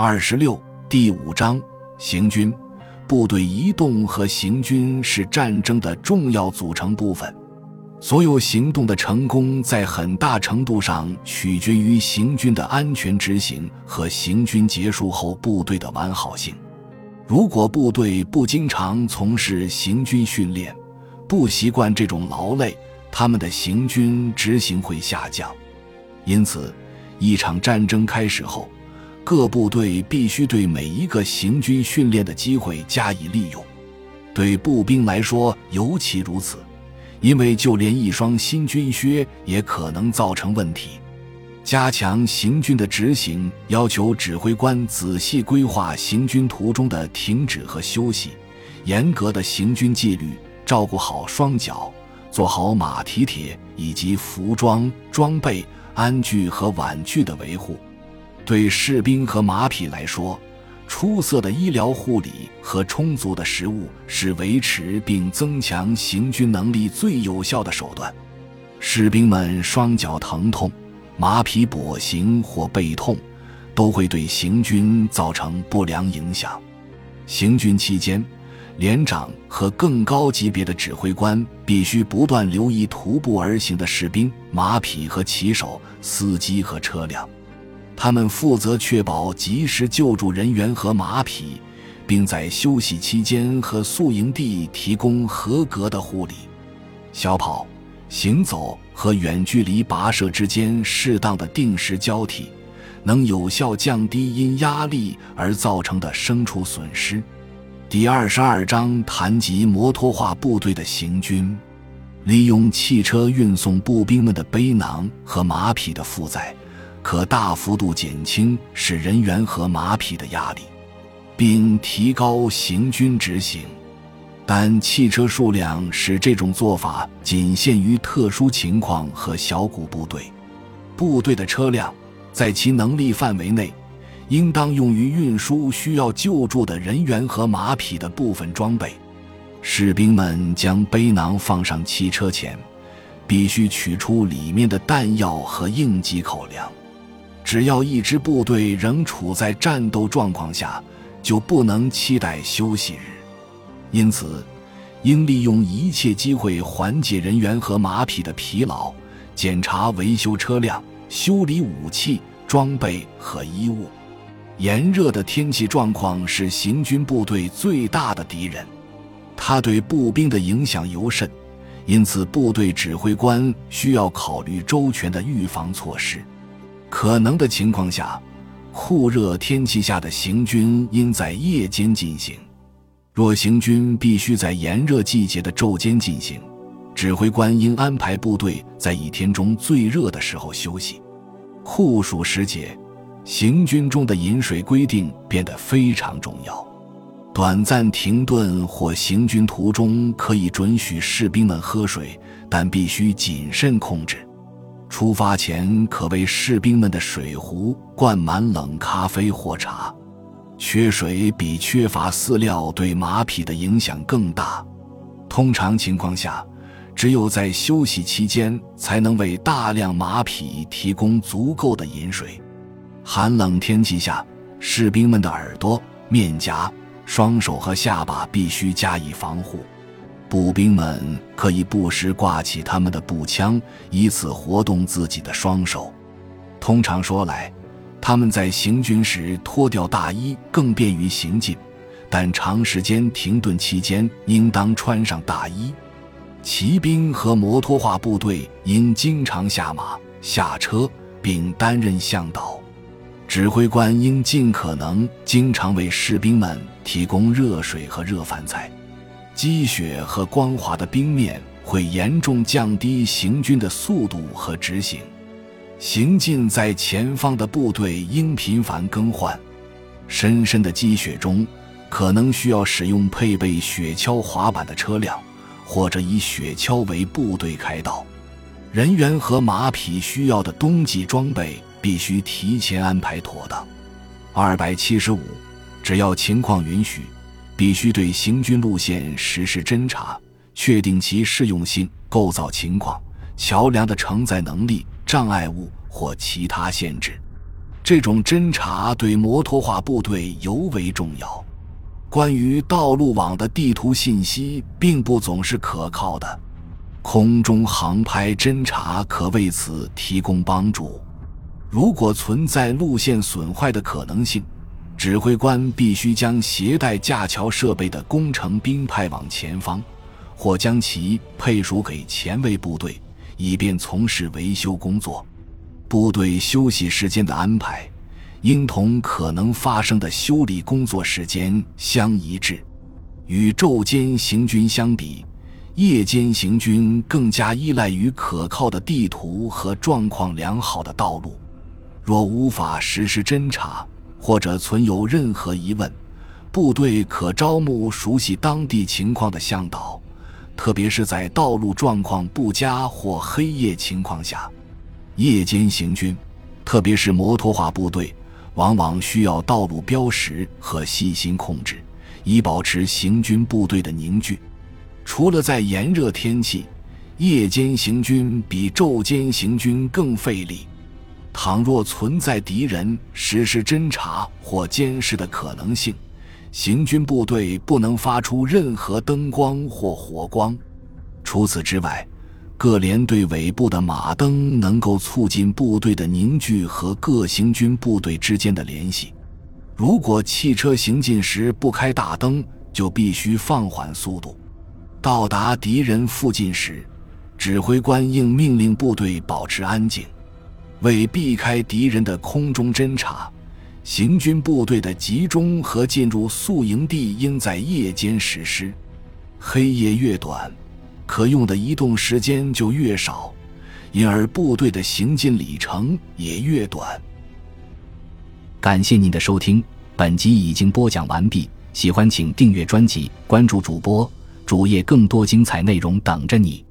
二十六第五章行军部队移动和行军是战争的重要组成部分。所有行动的成功在很大程度上取决于行军的安全执行和行军结束后部队的完好性。如果部队不经常从事行军训练，不习惯这种劳累，他们的行军执行会下降。因此，一场战争开始后，各部队必须对每一个行军训练的机会加以利用，对步兵来说尤其如此，因为就连一双新军靴也可能造成问题。加强行军的执行要求指挥官仔细规划行军途中的停止和休息，严格的行军纪律，照顾好双脚，做好马蹄铁以及服装、装备、鞍具和碗具的维护。对士兵和马匹来说，出色的医疗护理和充足的食物是维持并增强行军能力最有效的手段。士兵们双脚疼痛、马匹跛行或背痛，都会对行军造成不良影响。行军期间，连长和更高级别的指挥官必须不断留意徒步而行的士兵、马匹和骑手、司机和车辆。他们负责确保及时救助人员和马匹，并在休息期间和宿营地提供合格的护理。小跑、行走和远距离跋涉之间适当的定时交替，能有效降低因压力而造成的牲畜损失。第二十二章谈及摩托化部队的行军，利用汽车运送步兵们的背囊和马匹的负载。可大幅度减轻使人员和马匹的压力，并提高行军执行。但汽车数量使这种做法仅限于特殊情况和小股部队。部队的车辆在其能力范围内，应当用于运输需要救助的人员和马匹的部分装备。士兵们将背囊放上汽车前，必须取出里面的弹药和应急口粮。只要一支部队仍处在战斗状况下，就不能期待休息日。因此，应利用一切机会缓解人员和马匹的疲劳，检查维修车辆、修理武器装备和衣物。炎热的天气状况是行军部队最大的敌人，它对步兵的影响尤甚。因此，部队指挥官需要考虑周全的预防措施。可能的情况下，酷热天气下的行军应在夜间进行。若行军必须在炎热季节的昼间进行，指挥官应安排部队在一天中最热的时候休息。酷暑时节，行军中的饮水规定变得非常重要。短暂停顿或行军途中可以准许士兵们喝水，但必须谨慎控制。出发前可为士兵们的水壶灌满冷咖啡或茶。缺水比缺乏饲料对马匹的影响更大。通常情况下，只有在休息期间才能为大量马匹提供足够的饮水。寒冷天气下，士兵们的耳朵、面颊、双手和下巴必须加以防护。步兵们可以不时挂起他们的步枪，以此活动自己的双手。通常说来，他们在行军时脱掉大衣更便于行进，但长时间停顿期间应当穿上大衣。骑兵和摩托化部队应经常下马、下车，并担任向导。指挥官应尽可能经常为士兵们提供热水和热饭菜。积雪和光滑的冰面会严重降低行军的速度和执行。行进在前方的部队应频繁更换。深深的积雪中，可能需要使用配备雪橇滑板的车辆，或者以雪橇为部队开道。人员和马匹需要的冬季装备必须提前安排妥当。二百七十五，只要情况允许。必须对行军路线实施侦查，确定其适用性、构造情况、桥梁的承载能力、障碍物或其他限制。这种侦察对摩托化部队尤为重要。关于道路网的地图信息并不总是可靠的，空中航拍侦察可为此提供帮助。如果存在路线损坏的可能性，指挥官必须将携带架桥设备的工程兵派往前方，或将其配属给前卫部队，以便从事维修工作。部队休息时间的安排。应同可能发生的修理工作时间相一致。与昼间行军相比，夜间行军更加依赖于可靠的地图和状况良好的道路。若无法实施侦察，或者存有任何疑问，部队可招募熟悉当地情况的向导，特别是在道路状况不佳或黑夜情况下。夜间行军，特别是摩托化部队。往往需要道路标识和细心控制，以保持行军部队的凝聚。除了在炎热天气，夜间行军比昼间行军更费力。倘若存在敌人实施侦察或监视的可能性，行军部队不能发出任何灯光或火光。除此之外，各连队尾部的马灯能够促进部队的凝聚和各行军部队之间的联系。如果汽车行进时不开大灯，就必须放缓速度。到达敌人附近时，指挥官应命令部队保持安静。为避开敌人的空中侦察，行军部队的集中和进入宿营地应在夜间实施。黑夜越短。可用的移动时间就越少，因而部队的行进里程也越短。感谢您的收听，本集已经播讲完毕。喜欢请订阅专辑，关注主播主页，更多精彩内容等着你。